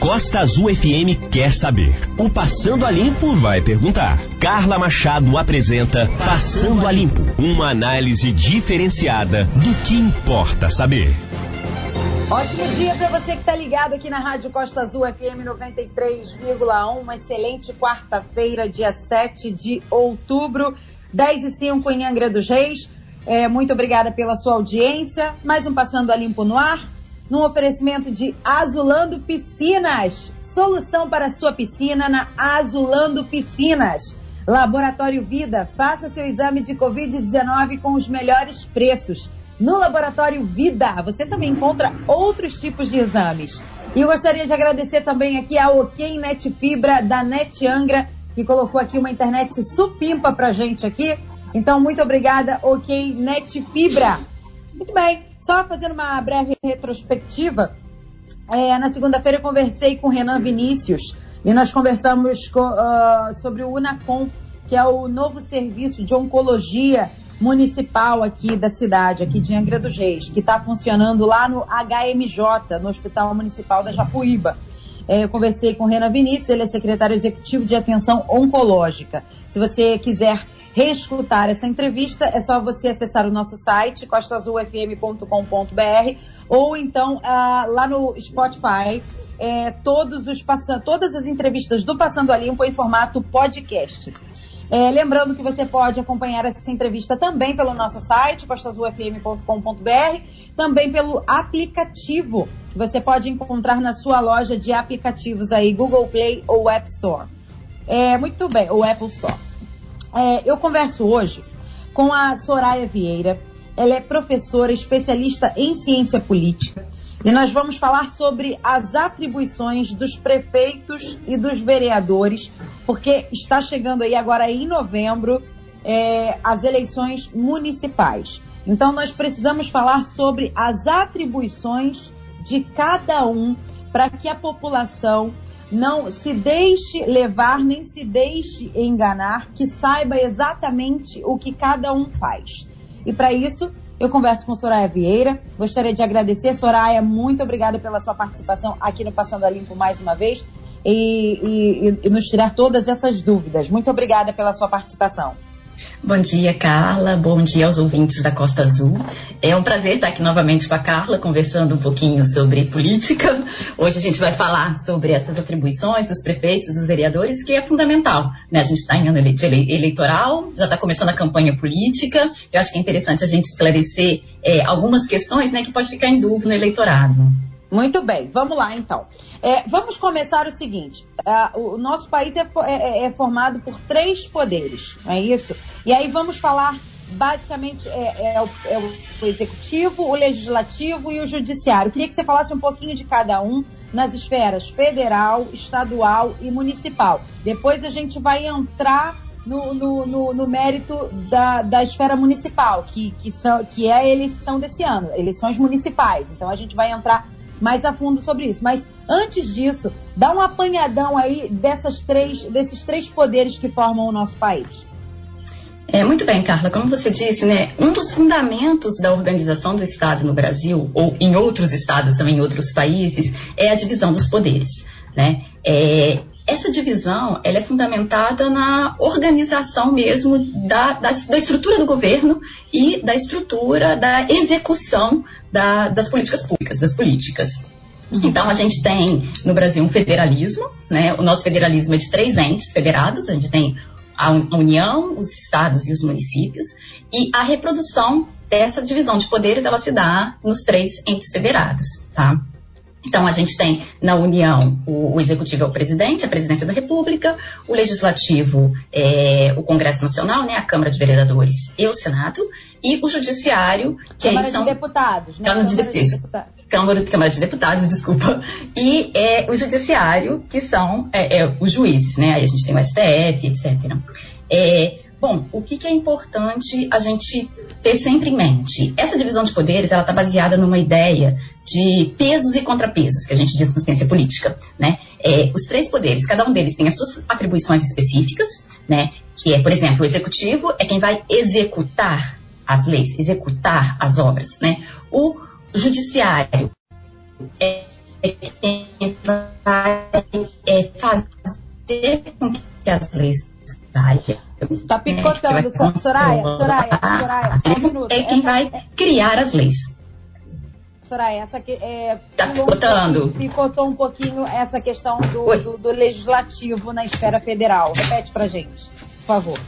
Costa Azul FM quer saber. O Passando a Limpo vai perguntar. Carla Machado apresenta Passando a Limpo, uma análise diferenciada do que importa saber. Ótimo dia para você que está ligado aqui na Rádio Costa Azul FM 93,1. Uma excelente quarta-feira, dia 7 de outubro, 10 e 5 em Angra dos Reis. É, muito obrigada pela sua audiência. Mais um Passando a Limpo no ar num oferecimento de Azulando Piscinas. Solução para sua piscina na Azulando Piscinas. Laboratório Vida, faça seu exame de Covid-19 com os melhores preços. No Laboratório Vida, você também encontra outros tipos de exames. E eu gostaria de agradecer também aqui a OK Net Fibra da Net Angra, que colocou aqui uma internet supimpa pra gente aqui. Então, muito obrigada, OK Net Fibra. Muito bem, só fazendo uma breve retrospectiva, é, na segunda-feira eu conversei com o Renan Vinícius e nós conversamos com, uh, sobre o UNACOM, que é o novo serviço de oncologia municipal aqui da cidade, aqui de Angra dos Reis, que está funcionando lá no HMJ, no Hospital Municipal da Japuíba. É, eu conversei com o Renan Vinícius, ele é secretário executivo de atenção oncológica. Se você quiser reescutar essa entrevista, é só você acessar o nosso site, costaazulfm.com.br, ou então ah, lá no Spotify, é, todos os todas as entrevistas do Passando a Limpo em formato podcast. É, lembrando que você pode acompanhar essa entrevista também pelo nosso site, costaazulfm.com.br, também pelo aplicativo, que você pode encontrar na sua loja de aplicativos aí, Google Play ou App Store. É, muito bem, ou Apple Store. É, eu converso hoje com a Soraya Vieira. Ela é professora especialista em ciência política e nós vamos falar sobre as atribuições dos prefeitos e dos vereadores, porque está chegando aí agora em novembro é, as eleições municipais. Então nós precisamos falar sobre as atribuições de cada um para que a população não se deixe levar nem se deixe enganar, que saiba exatamente o que cada um faz. E para isso, eu converso com Soraya Vieira. Gostaria de agradecer, Soraya, muito obrigada pela sua participação aqui no Passando a Limpo mais uma vez e, e, e nos tirar todas essas dúvidas. Muito obrigada pela sua participação. Bom dia, Carla. Bom dia aos ouvintes da Costa Azul. É um prazer estar aqui novamente com a Carla, conversando um pouquinho sobre política. Hoje a gente vai falar sobre essas atribuições dos prefeitos, dos vereadores, que é fundamental. Né? A gente está em ano eleitoral, já está começando a campanha política. Eu acho que é interessante a gente esclarecer é, algumas questões né, que pode ficar em dúvida no eleitorado. Muito bem, vamos lá então. É, vamos começar o seguinte: uh, o nosso país é, é, é, formado por três poderes, não é isso? E aí vamos falar basicamente é, é, o, é, o, executivo, o legislativo e o judiciário. Queria que você falasse um pouquinho de cada um nas esferas federal, estadual e municipal. Depois a gente vai entrar no, no, no, no mérito da, da esfera municipal, que, que, são, que é a eleição desse ano, eleições municipais. Então a gente vai entrar mais a fundo sobre isso. Mas antes disso, dá um apanhadão aí dessas três, desses três poderes que formam o nosso país. É, muito bem, Carla. Como você disse, né, um dos fundamentos da organização do Estado no Brasil, ou em outros estados também, em outros países, é a divisão dos poderes. Né? É, essa divisão ela é fundamentada na organização mesmo da, da, da, estrutura do governo e da estrutura da execução da, das políticas públicas, das políticas. Uhum. Então, a gente tem no Brasil um federalismo, né? o nosso federalismo é de três entes federados, a gente tem a União, os estados e os municípios, e a reprodução dessa divisão de poderes ela se dá nos três entes federados, tá? Então, a gente tem na União o, o, Executivo é o presidente, a presidência da República, o Legislativo é o Congresso Nacional, né, a Câmara de Vereadores e o Senado, e o Judiciário, que Câmara são. de Deputados, né? Câmara, Câmara de, de, Deputados. Câmara, Câmara de Deputados, desculpa. E é, o Judiciário, que são é, é, os juízes, né? Aí a gente tem o STF, etc. É, Bom, o que, que, é importante a gente ter sempre em mente? Essa divisão de poderes ela está baseada numa ideia de pesos e contrapesos, que a gente diz na ciência política. Né? É, os três poderes, cada um deles tem as suas atribuições específicas, né? que é, por exemplo, o executivo é quem vai executar as leis, executar as obras. Né? O judiciário é quem vai fazer com que as leis saiam. Está picotando, é, Soraya, Soraya, Soraya, só um minuto. É quem vai criar as leis. Soraya, essa que é. Tá picotando. Picotou um pouquinho essa questão do, do, do, legislativo na esfera federal. Repete pra gente, por favor.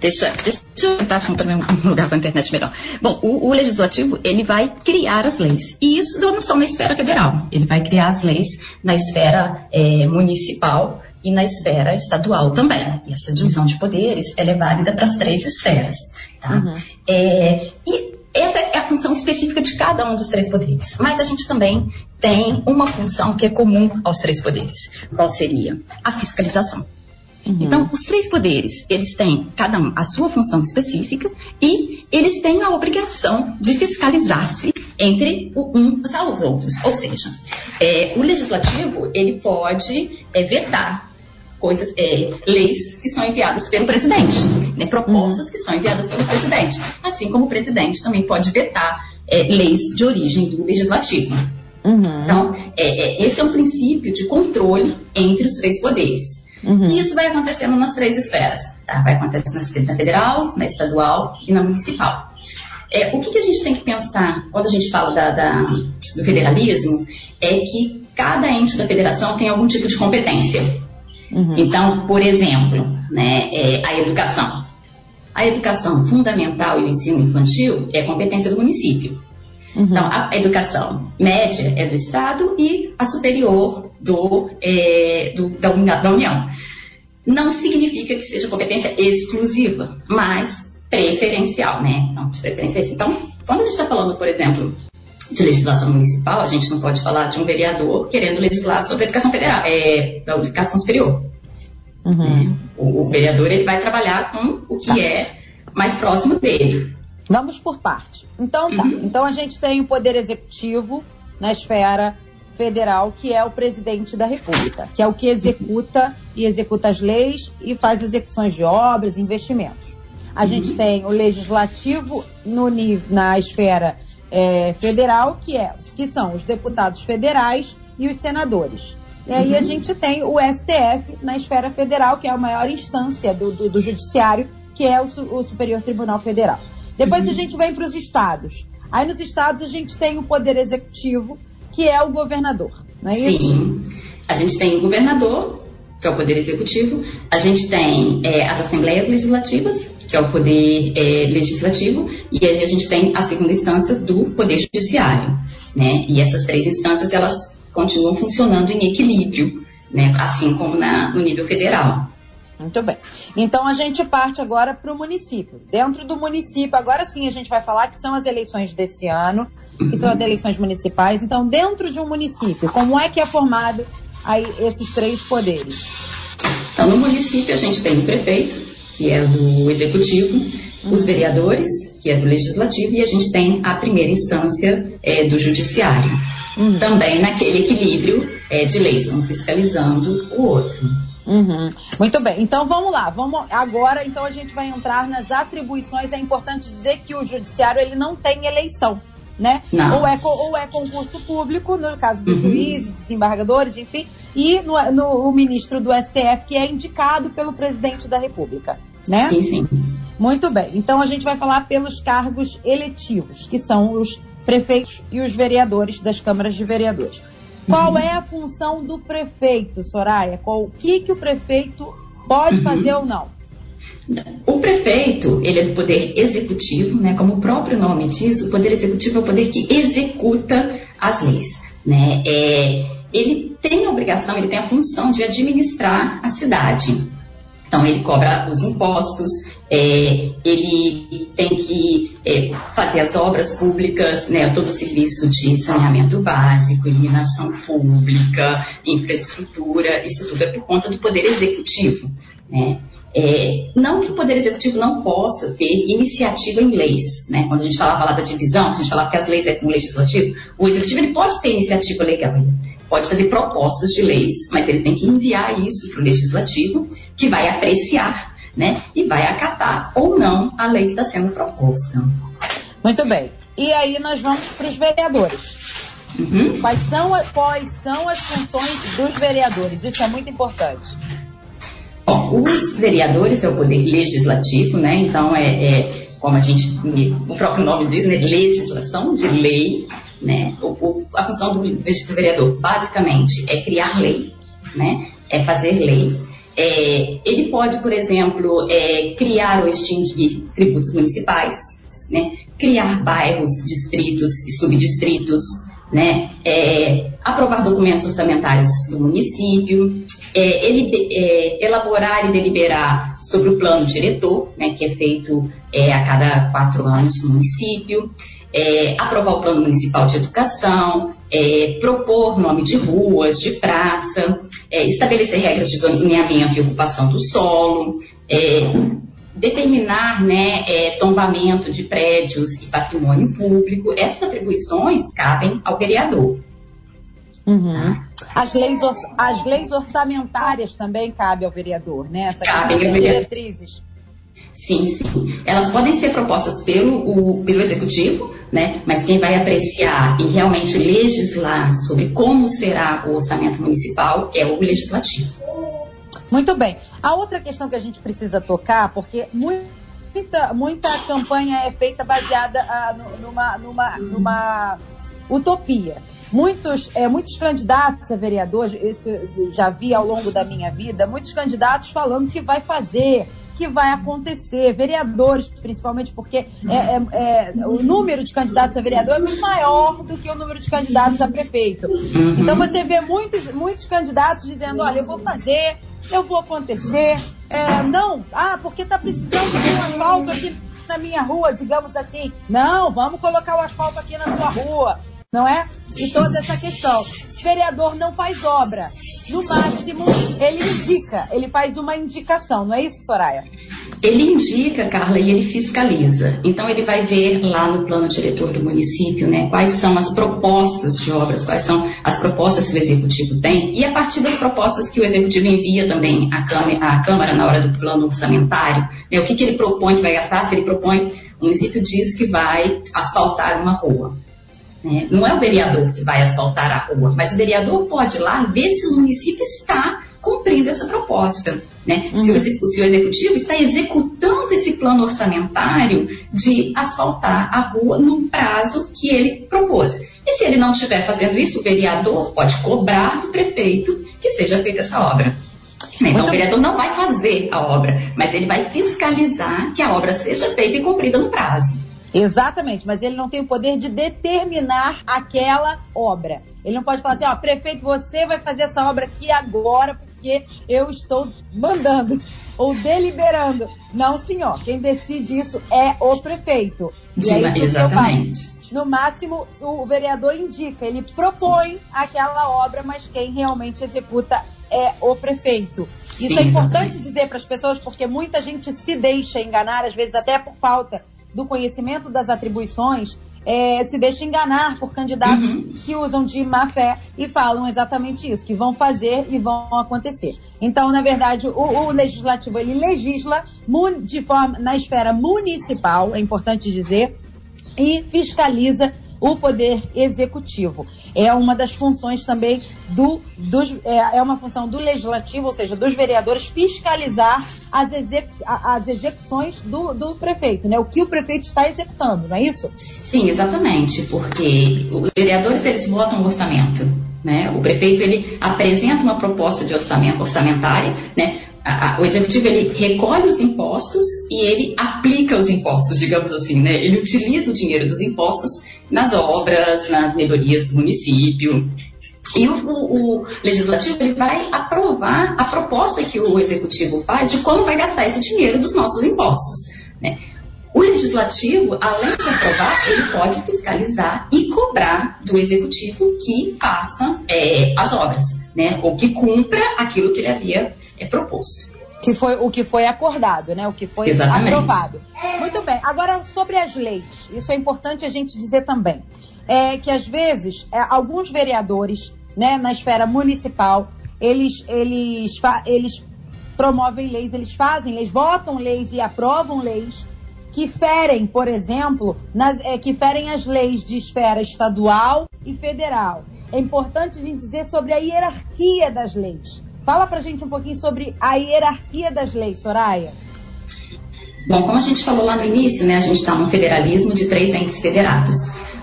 Deixa, deixa eu tentar também um lugar com a internet melhor. Bom, o, o, legislativo, ele vai criar as leis. E isso não só na esfera federal. Ele vai criar as leis na esfera é, municipal e na esfera estadual também. E essa divisão de poderes, ela é válida para as três esferas. Tá? Uhum. É, e essa é a função específica de cada um dos três poderes. Mas a gente também tem uma função que é comum aos três poderes. Qual seria? A fiscalização. Uhum. Então, os três poderes, eles têm cada um a sua função específica e eles têm a obrigação de fiscalizar-se entre uns aos outros. Ou seja, é, o legislativo, ele pode é, vetar coisas, é, leis que são enviadas pelo presidente, né, propostas uhum. que são enviadas pelo presidente. Assim como o presidente também pode vetar é, leis de origem do legislativo. Uhum. Então, é, é, esse é um princípio de controle entre os três poderes. Uhum. E isso vai acontecendo nas três esferas. Tá? Vai acontecer na federal, na estadual e na municipal. É, o que, que, a gente tem que pensar quando a gente fala da, da, do federalismo é que cada ente da federação tem algum tipo de competência. Uhum. Então, por exemplo, né, é a educação. A educação fundamental e o ensino infantil é competência do município. Uhum. Então, a educação média é do Estado e a superior do, é, do da, da União. Não significa que seja competência exclusiva, mas preferencial, né? Então, de preferência. Então, quando a gente está falando, por exemplo, de legislação municipal, a gente não pode falar de um vereador querendo legislar sobre a educação federal, é, da educação superior. Uhum. Né? O, o, vereador ele vai trabalhar com o que tá. é mais próximo dele. Vamos por parte. Então tá. Uhum. Então a gente tem o poder executivo na esfera federal, que é o presidente da República, que é o que executa e executa as leis e faz execuções de obras, investimentos. A uhum. gente tem o legislativo no, na esfera é, federal, que, é, que são os deputados federais e os senadores. E aí uhum. a gente tem o STF na esfera federal, que é a maior instância do, do, do judiciário, que é o, o, Superior Tribunal Federal. Depois uhum. a gente vem para os estados. Aí nos estados a gente tem o poder executivo, que é o governador, não é isso? Sim. A gente tem o governador, que é o poder executivo, a gente tem é, as assembleias legislativas, que é o poder é, legislativo, e aí a gente tem a segunda instância do poder judiciário, né? E essas três instâncias elas continuam funcionando em equilíbrio, né? Assim como na, no nível federal. Muito bem. Então a gente parte agora para o município. Dentro do município, agora sim a gente vai falar que são as eleições desse ano, que são as eleições municipais. Então, dentro de um município, como é que é formado aí esses três poderes? Então, no município a gente tem o prefeito, que é do executivo, os vereadores, que é do legislativo, e a gente tem a primeira instância é, do judiciário. Uhum. Também naquele equilíbrio é, de leis, um fiscalizando o outro. Uhum. Muito bem, então vamos lá. Vamos agora, então a gente vai entrar nas atribuições. É importante dizer que o judiciário ele não tem eleição, né? Ou é, ou é concurso público, no caso dos uhum. juízes, desembargadores, enfim, e no, no, o ministro do STF que é indicado pelo presidente da República, né? Sim, sim. Muito bem. Então a gente vai falar pelos cargos eletivos, que são os prefeitos e os vereadores das câmaras de vereadores. Qual uhum. é a função do prefeito, Soraya? Qual, o que, que o prefeito pode uhum. fazer ou não? O prefeito, ele é do poder executivo, né? Como o próprio nome diz, o poder executivo é o poder que executa as leis, né? É, ele tem a obrigação, ele tem a função de administrar a cidade. Então, ele cobra os impostos, é, ele tem que é, fazer as obras públicas, né, todo o serviço de saneamento básico, iluminação pública, infraestrutura, isso tudo é por conta do Poder Executivo. Né? É, não que o Poder Executivo não possa ter iniciativa em leis. Né? Quando a gente falava lá da divisão, a gente falava que as leis é com o Legislativo, o Executivo ele pode ter iniciativa legal, pode fazer propostas de leis, mas ele tem que enviar isso para o Legislativo, que vai apreciar né? E vai acatar ou não a lei que está sendo proposta. Muito bem. E aí nós vamos para os vereadores. Uhum. Quais, são, quais são as funções dos vereadores? Isso é muito importante. Bom, os vereadores é o poder legislativo, né? Então é, é como a gente, o próprio nome diz, né? legislação de lei, né? O, o, a função do, do vereador, basicamente, é criar lei, né? É fazer lei. É, ele pode, por exemplo, é, criar ou extinguir tributos municipais, né? criar bairros, distritos e subdistritos, né? É, aprovar documentos orçamentários do município, é, ele, é, elaborar e deliberar sobre o plano diretor, né, que é feito é, a cada quatro anos no município, é, aprovar o plano municipal de educação, é, propor nome de ruas, de praça, estabelecer regras de zoneamento e ocupação do solo, determinar né, é, tombamento de prédios e patrimônio público, essas atribuições cabem ao vereador. Uhum. Tá? As, leis, as leis orçamentárias também cabem ao vereador, né? Essa cabem ao diretrizes. Sim, sim. Elas podem ser propostas pelo, o, pelo executivo, né? Mas quem vai apreciar e realmente legislar sobre como será o orçamento municipal é o legislativo. Muito bem. A outra questão que a gente precisa tocar, porque muita, muita campanha é feita baseada ah, numa, numa, numa utopia. Muitos, é, muitos candidatos a vereadores, isso eu já vi ao longo da minha vida, muitos candidatos falando que vai fazer, que vai acontecer, vereadores principalmente, porque é, é, é, o número de candidatos a vereador é muito maior do que o número de candidatos a prefeito. Uhum. Então você vê muitos, muitos candidatos dizendo, olha, eu vou fazer, eu vou acontecer. É, não, ah, porque está precisando de um asfalto aqui na minha rua, digamos assim. Não, vamos colocar o asfalto aqui na sua rua, não é? E toda essa questão. O vereador não faz obra. No máximo, ele indica, ele faz uma indicação, não é isso, Soraya? Ele indica, Carla, e ele fiscaliza. Então ele vai ver lá no plano diretor do município, né, quais são as propostas de obras, quais são as propostas que o executivo tem, e a partir das propostas que o executivo envia também à Câmara, à Câmara na hora do plano orçamentário, né, o que, que ele propõe que vai gastar, se ele propõe, o município diz que vai asfaltar uma rua. Né? Não é o vereador que vai asfaltar a rua, mas o vereador pode ir lá ver se o município está cumprindo essa proposta. Né? Uhum. Se, o, se, o, executivo está executando esse plano orçamentário de asfaltar a rua no prazo que ele propôs. E se ele não estiver fazendo isso, o vereador pode cobrar do prefeito que seja feita essa obra. Né? Então, o vereador não vai fazer a obra, mas ele vai fiscalizar que a obra seja feita e cumprida no prazo. Exatamente, mas ele não tem o poder de determinar aquela obra. Ele não pode falar assim, ó, prefeito, você vai fazer essa obra aqui agora, porque eu estou mandando ou deliberando. Não, senhor. Quem decide isso é o prefeito. E é exatamente. No máximo, o vereador indica, ele propõe aquela obra, mas quem realmente executa é o prefeito. Isso Sim, é importante exatamente. dizer para as pessoas, porque muita gente se deixa enganar, às vezes até por falta do conhecimento das atribuições, é, se deixa enganar por candidatos uhum. que usam de má fé e falam exatamente isso, que vão fazer e vão acontecer. Então, na verdade, o, o legislativo ele legisla de forma na esfera municipal, é importante dizer, e fiscaliza o poder executivo. É uma das funções também do dos, é, é, uma função do legislativo, ou seja, dos vereadores fiscalizar as, execu, as execuções do, do prefeito, né? O que o prefeito está executando, não é isso? Sim, exatamente, porque os vereadores eles votam o orçamento. Né? O prefeito ele apresenta uma proposta de orçamento orçamentária, né? o executivo ele recolhe os impostos e ele aplica os impostos, digamos assim, né? Ele utiliza o dinheiro dos impostos nas obras, nas melhorias do município. E o, o, o, legislativo ele vai aprovar a proposta que o executivo faz de como vai gastar esse dinheiro dos nossos impostos. Né? O legislativo, além de aprovar, ele pode fiscalizar e cobrar do executivo que faça é, as obras, né? ou que cumpra aquilo que ele havia é, proposto que foi o que foi acordado, né? O que foi Exatamente. aprovado. Muito bem. Agora sobre as leis, isso é importante a gente dizer também, é que às vezes é, alguns vereadores, né, na esfera municipal, eles eles eles promovem leis, eles fazem leis, votam leis e aprovam leis que ferem, por exemplo, nas, é, que ferem as leis de esfera estadual e federal. É importante a gente dizer sobre a hierarquia das leis. Fala pra gente um pouquinho sobre a hierarquia das leis, Soraya. Bom, como a gente falou lá no início, né, a gente está num federalismo de três entes federados.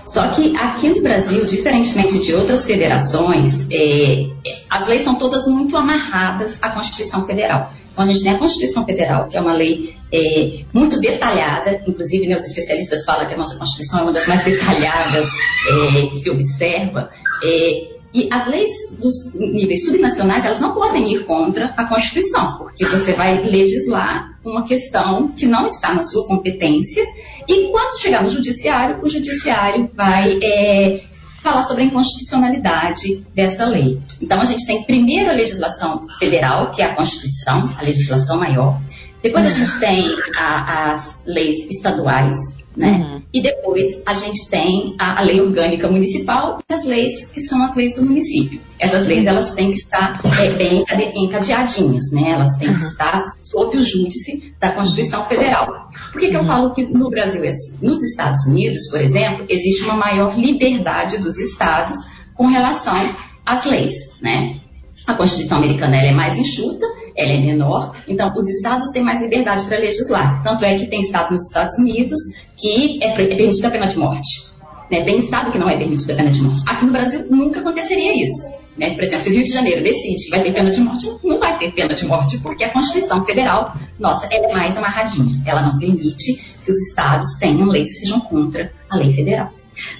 Só que aqui no Brasil, diferentemente de outras federações, é, as leis são todas muito amarradas à Constituição Federal. Então, a gente tem a Constituição Federal, que é uma lei é, muito detalhada, inclusive né, os especialistas falam que a nossa Constituição é uma das mais detalhadas é, que se observa. É, e as leis dos níveis subnacionais, elas não podem ir contra a Constituição, porque você vai legislar uma questão que não está na sua competência, e quando chegar no judiciário, o judiciário vai é, falar sobre a inconstitucionalidade dessa lei. Então, a gente tem primeiro a legislação federal, que é a Constituição, a legislação maior. Depois a gente tem a, as leis estaduais, né? Uhum. E depois a gente tem a, a, lei orgânica municipal e as leis que são as leis do município. Essas leis elas têm que estar é, bem encadeadinhas, né? Elas têm uhum. que estar sob o júdice da Constituição Federal. Por que, que eu uhum. falo que no Brasil é assim? Nos Estados Unidos, por exemplo, existe uma maior liberdade dos estados com relação às leis, né? A Constituição americana é mais enxuta, ela é menor, então os estados têm mais liberdade para legislar. Tanto é que tem estados nos Estados Unidos que é, é permitida a pena de morte. Né? Tem estado que não é permitida a pena de morte. Aqui no Brasil nunca aconteceria isso. Né? Por exemplo, se o Rio de Janeiro decide que vai ter pena de morte, não vai ter pena de morte, porque a Constituição Federal, nossa, ela é mais amarradinha. Ela não permite que os estados tenham leis que sejam contra a lei federal.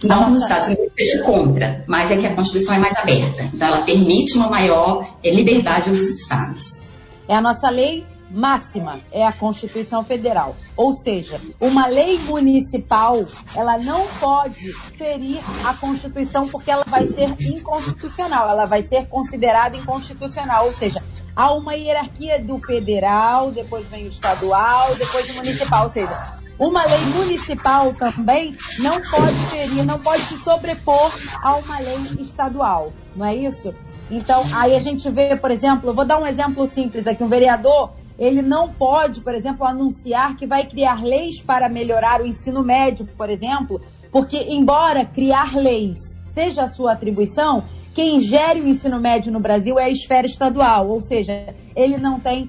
Não que os Estados Unidos seja contra, mas é que a Constituição é mais aberta. Então, ela permite uma maior é, liberdade dos estados. É a nossa lei máxima, é a Constituição Federal. Ou seja, uma lei municipal, ela não pode ferir a Constituição porque ela vai ser inconstitucional, ela vai ser considerada inconstitucional. Ou seja, há uma hierarquia do federal, depois vem o estadual, depois o municipal. Ou seja, uma lei municipal também não pode ferir, não pode se sobrepor a uma lei estadual, não é isso? Então, aí a gente vê, por exemplo, vou dar um exemplo simples aqui, um vereador, ele não pode, por exemplo, anunciar que vai criar leis para melhorar o ensino médio, por exemplo, porque embora criar leis seja a sua atribuição, quem gere o ensino médio no Brasil é a esfera estadual, ou seja, ele não tem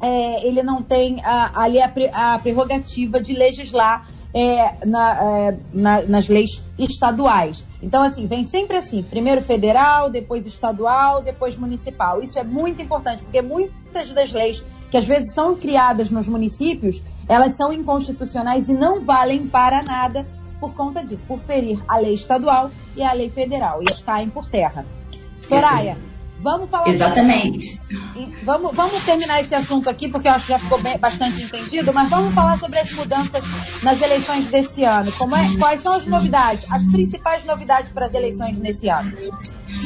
é, ele não tem a, ali a, a, prerrogativa de legislar é, na, é, na, nas leis estaduais. Então, assim, vem sempre assim: primeiro federal, depois estadual, depois municipal. Isso é muito importante, porque muitas das leis que às vezes são criadas nos municípios, elas são inconstitucionais e não valem para nada por conta disso, por ferir a lei estadual e a lei federal, e elas caem por terra. Soraya. Vamos falar. Exatamente. Sobre... Vamos, vamos terminar esse assunto aqui, porque eu acho que já ficou bem, bastante entendido, mas vamos falar sobre as mudanças nas eleições desse ano. Como é, quais são as novidades, as principais novidades para as eleições nesse ano?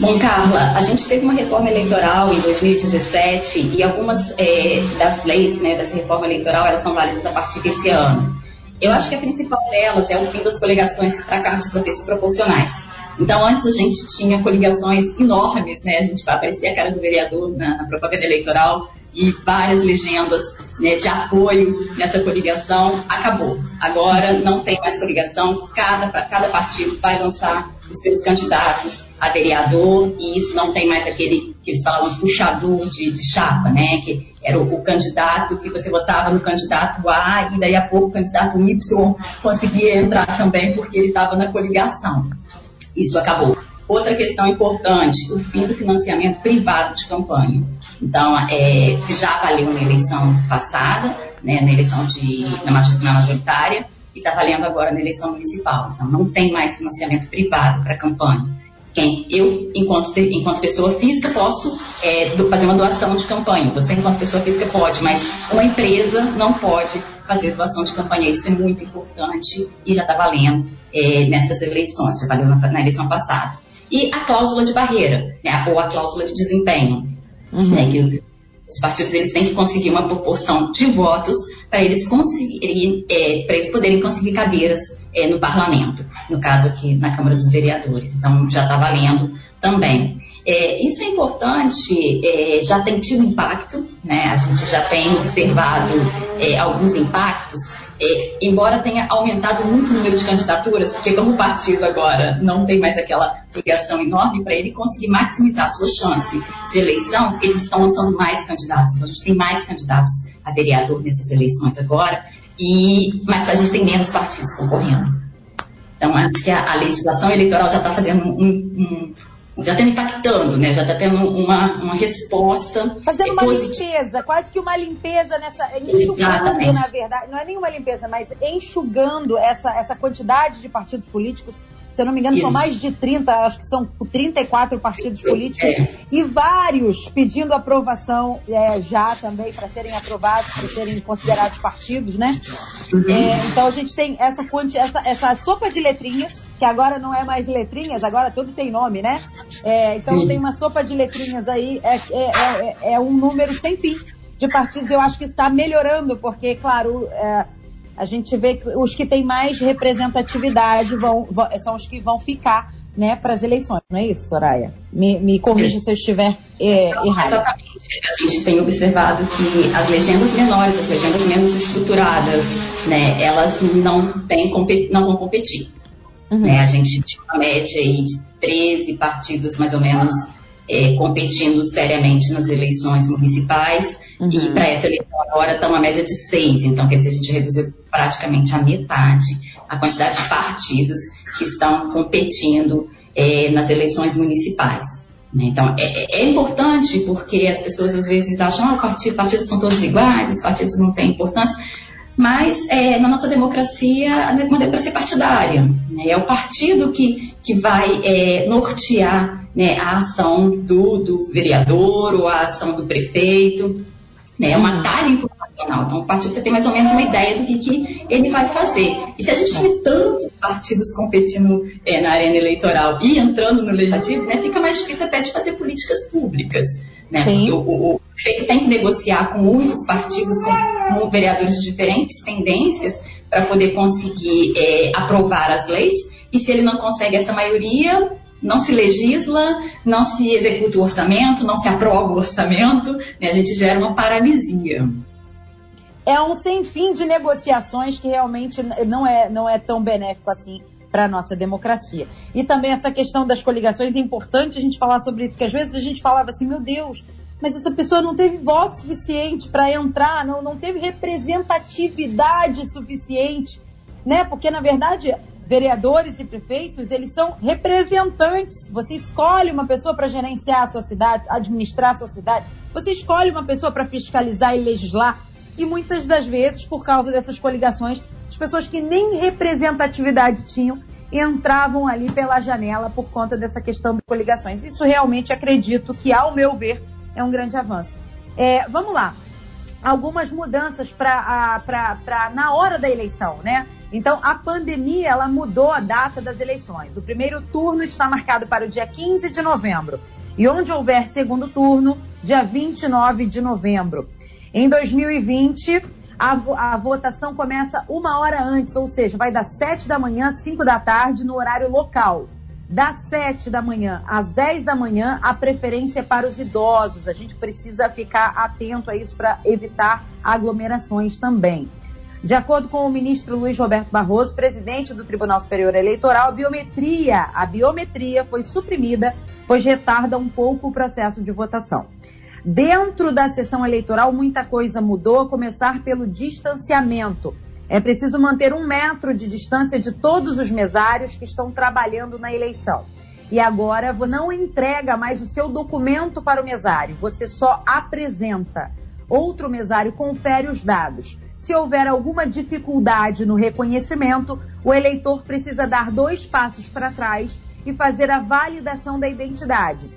Bom, Carla, a gente teve uma reforma eleitoral em 2017 e algumas é, das leis né, dessa reforma eleitoral elas são válidas a partir desse ano. Eu acho que a principal delas é o fim das coligações para cargos proporcionais. Então, antes a gente tinha coligações enormes, né? A gente aparecia a cara do vereador na, na propaganda eleitoral e várias legendas né, de apoio nessa coligação. Acabou. Agora não tem mais coligação, cada, cada partido vai lançar os seus candidatos a vereador e isso não tem mais aquele que eles falavam puxador de, de chapa, né? Que era o, o, candidato que você votava no candidato A e daí a pouco o candidato Y conseguia entrar também porque ele estava na coligação. Isso acabou. Outra questão importante, o fim do financiamento privado de campanha. Então, é, já valeu na eleição passada, né, na eleição de, na, majoritária, e está valendo agora na eleição municipal. Então, não tem mais financiamento privado para campanha. Quem, eu, enquanto, enquanto pessoa física, posso é, fazer uma doação de campanha. Você, enquanto pessoa física, pode, mas uma empresa não pode fazer doação de campanha. Isso é muito importante e já está valendo é, nessas eleições, valeu na, na, eleição passada. E a cláusula de barreira, né, ou a cláusula de desempenho, uhum. né, que os partidos eles têm que conseguir uma proporção de votos para eles conseguirem, é, para eles poderem conseguir cadeiras é, no parlamento, no caso aqui na Câmara dos Vereadores. Então já está valendo também. É, isso é importante, é, já tem tido impacto, né? a gente já tem observado é, alguns impactos é, embora tenha aumentado muito o número de candidaturas, porque como o partido agora não tem mais aquela ligação enorme, para ele conseguir maximizar a sua chance de eleição, eles estão lançando mais candidatos. Então a gente tem mais candidatos a vereador nessas eleições agora, e, mas a gente tem menos partidos concorrendo. Então acho que a, a legislação eleitoral já está fazendo um, um já está impactando, né? Já está tendo uma, uma resposta. Fazendo uma positiva. limpeza, quase que uma limpeza nessa. Enxugando, na verdade. Não é nenhuma limpeza, mas enxugando essa, essa quantidade de partidos políticos. Se eu não me engano, Isso. são mais de 30, acho que são 34 partidos políticos é. e vários pedindo aprovação é, já também para serem aprovados, para serem considerados partidos, né? Uhum. É, então a gente tem essa, essa, essa sopa de letrinhas que agora não é mais letrinhas, agora tudo tem nome, né? É, então Sim. tem uma sopa de letrinhas aí, é, é, é, é, um número sem fim de partidos. Eu acho que está melhorando, porque, claro, é, a gente vê que os que têm mais representatividade vão, vão são os que vão ficar né, para as eleições, não é isso, Soraya? Me, me corrija se eu estiver é, errado. Exatamente. A gente tem observado que as legendas menores, as legendas menos estruturadas, né, elas não, têm, não vão competir. Uhum. Né? A gente tinha uma média aí de 13 partidos, mais ou menos, é, competindo seriamente nas eleições municipais. Uhum. E para essa eleição agora está uma média de 6. Então, quer dizer, a gente reduziu praticamente a metade a quantidade de partidos que estão competindo é, nas eleições municipais. Né? Então, é, é, importante porque as pessoas às vezes acham que ah, os partidos são todos iguais, os partidos não têm importância mas é, na nossa democracia, uma democracia partidária. Né? É o partido que, que vai é, nortear né, a ação do, do vereador ou a ação do prefeito. Né? É uma talha informacional. Então, o partido você tem mais ou menos uma ideia do que, que ele vai fazer. E se a gente tiver tantos partidos competindo é, na arena eleitoral e entrando no legislativo, né, fica mais difícil até de fazer políticas públicas. Né? Porque o, o, prefeito tem que negociar com muitos partidos, com, com vereadores de diferentes tendências, para poder conseguir é, aprovar as leis. E se ele não consegue essa maioria, não se legisla, não se executa o orçamento, não se aprova o orçamento, né? a gente gera uma paralisia. É um sem fim de negociações que realmente não é, não é tão benéfico assim para a nossa democracia. E também essa questão das coligações, é importante a gente falar sobre isso, porque às vezes a gente falava assim, meu Deus, mas essa pessoa não teve voto suficiente para entrar, não, não teve representatividade suficiente, né? Porque, na verdade, vereadores e prefeitos, eles são representantes. Você escolhe uma pessoa para gerenciar a sua cidade, administrar a sua cidade. Você escolhe uma pessoa para fiscalizar e legislar. E muitas das vezes, por causa dessas coligações, as pessoas que nem representatividade tinham entravam ali pela janela por conta dessa questão de coligações. Isso realmente acredito que, ao meu ver, é um grande avanço. É, vamos lá. Algumas mudanças para na hora da eleição, né? Então, a pandemia ela mudou a data das eleições. O primeiro turno está marcado para o dia 15 de novembro. E onde houver segundo turno, dia 29 de novembro. Em 2020, a, a, votação começa uma hora antes, ou seja, vai das 7 da manhã às 5 da tarde no horário local das 7 da manhã às 10 da manhã, a preferência é para os idosos. A gente precisa ficar atento a isso para evitar aglomerações também. De acordo com o ministro Luiz Roberto Barroso, presidente do Tribunal Superior Eleitoral, a biometria, a biometria foi suprimida, pois retarda um pouco o processo de votação. Dentro da sessão eleitoral, muita coisa mudou, a começar pelo distanciamento. É preciso manter um metro de distância de todos os mesários que estão trabalhando na eleição. E agora você não entrega mais o seu documento para o mesário, você só apresenta. Outro mesário confere os dados. Se houver alguma dificuldade no reconhecimento, o eleitor precisa dar dois passos para trás e fazer a validação da identidade.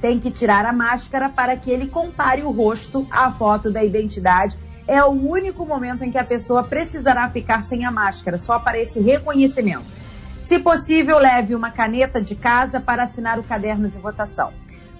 Tem que tirar a máscara para que ele compare o rosto à foto da identidade é o único momento em que a pessoa precisará ficar sem a máscara, só para esse reconhecimento. Se possível, leve uma caneta de casa para assinar o caderno de votação.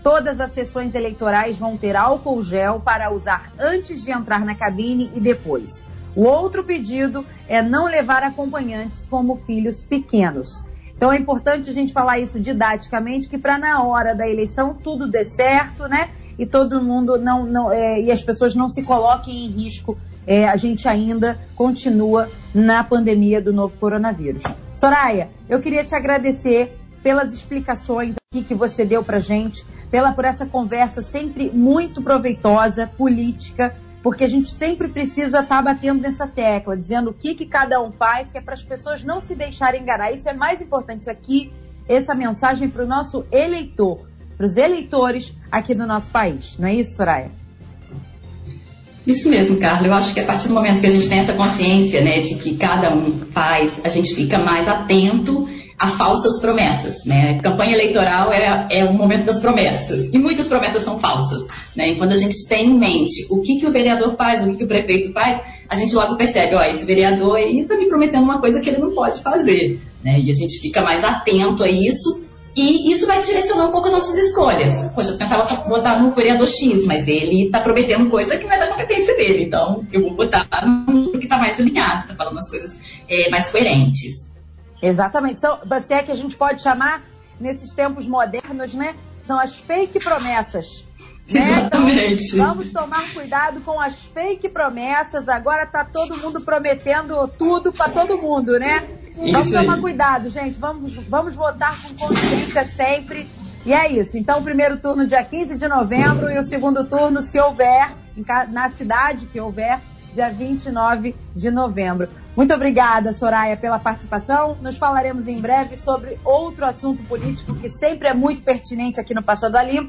Todas as sessões eleitorais vão ter álcool gel para usar antes de entrar na cabine e depois. O outro pedido é não levar acompanhantes como filhos pequenos. Então é importante a gente falar isso didaticamente, que para na hora da eleição tudo dê certo, né? e todo mundo não, não é, e as pessoas não se coloquem em risco é, a gente ainda continua na pandemia do novo coronavírus. Soraya, eu queria te agradecer pelas explicações aqui que você deu para gente, pela por essa conversa sempre muito proveitosa, política, porque a gente sempre precisa estar tá batendo nessa tecla, dizendo o que, que cada um faz, que é para as pessoas não se deixarem enganar. Isso é mais importante aqui, essa mensagem para o nosso eleitor, para os eleitores aqui do nosso país. Não é isso, Soraya? Isso mesmo, Carla. Eu acho que a partir do momento que a gente tem essa consciência, né, de que cada um faz, a gente fica mais atento a falsas promessas. Né? Campanha eleitoral é, é o momento das promessas. E muitas promessas são falsas. Né? E quando a gente tem em mente o que, que o vereador faz, o que, que o prefeito faz, a gente logo percebe, ó, esse vereador está me prometendo uma coisa que ele não pode fazer. Né? E a gente fica mais atento a isso. E isso vai direcionar um pouco as nossas escolhas. Poxa, eu pensava votar no vereador X, mas ele está prometendo coisa que não é da competência dele. Então, eu vou votar no que está mais alinhado, está falando as coisas é, mais coerentes. Exatamente. São, se é que a gente pode chamar, nesses tempos modernos, né? São as fake promessas. Né? Exatamente. Então, vamos tomar cuidado com as fake promessas. Agora tá todo mundo prometendo tudo para todo mundo, né? Isso vamos aí. tomar cuidado, gente. Vamos, vamos votar com consciência sempre. E é isso. Então, o primeiro turno dia 15 de novembro e o segundo turno, se houver, na cidade que houver, dia 29 de novembro. Muito obrigada, Soraya, pela participação. Nos falaremos em breve sobre outro assunto político que sempre é muito pertinente aqui no Passando a.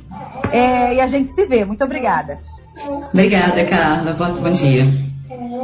É, e a gente se vê. Muito obrigada. Obrigada, Carla. Bom dia.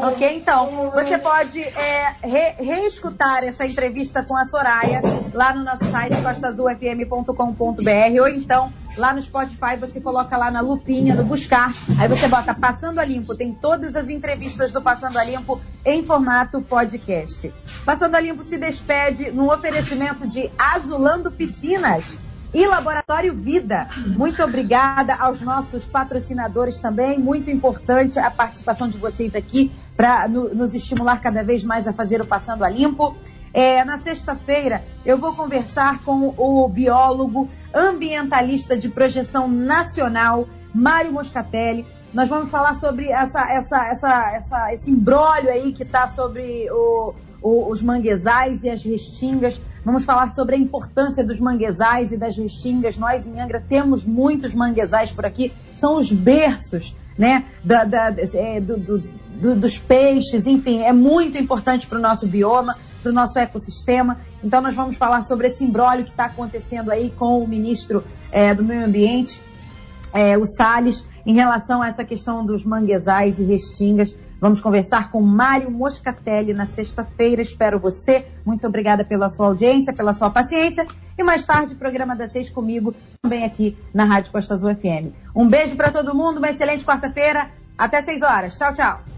Ok, então, você pode é, re, reescutar essa entrevista com a Soraya lá no nosso site costazulfm.com.br ou então lá no Spotify você coloca lá na lupinha, no buscar, aí você bota Passando a Limpo, tem todas as entrevistas do Passando a Limpo em formato podcast. Passando a Limpo se despede no oferecimento de Azulando Piscinas e Laboratório Vida. Muito obrigada aos nossos patrocinadores também. Muito importante a participação de vocês aqui para no, nos estimular cada vez mais a fazer o Passando a Limpo. É, na sexta-feira eu vou conversar com o biólogo ambientalista de projeção nacional, Mário Moscatelli. Nós vamos falar sobre essa, essa, essa, essa esse embrólio aí que está sobre o, o, os manguezais e as restingas. Vamos falar sobre a importância dos manguezais e das restingas. Nós em Angra temos muitos manguezais por aqui, são os berços né, da, da, é, do, do, do, dos peixes, enfim, é muito importante para o nosso bioma, para o nosso ecossistema. Então nós vamos falar sobre esse imbróglio que está acontecendo aí com o ministro é, do Meio Ambiente, é, o Salles, em relação a essa questão dos manguezais e restingas. Vamos conversar com Mário Moscatelli na sexta-feira. Espero você. Muito obrigada pela sua audiência, pela sua paciência. E mais tarde, programa das seis comigo, também aqui na Rádio Costa Azul FM. Um beijo para todo mundo, uma excelente quarta-feira. Até seis horas. Tchau, tchau.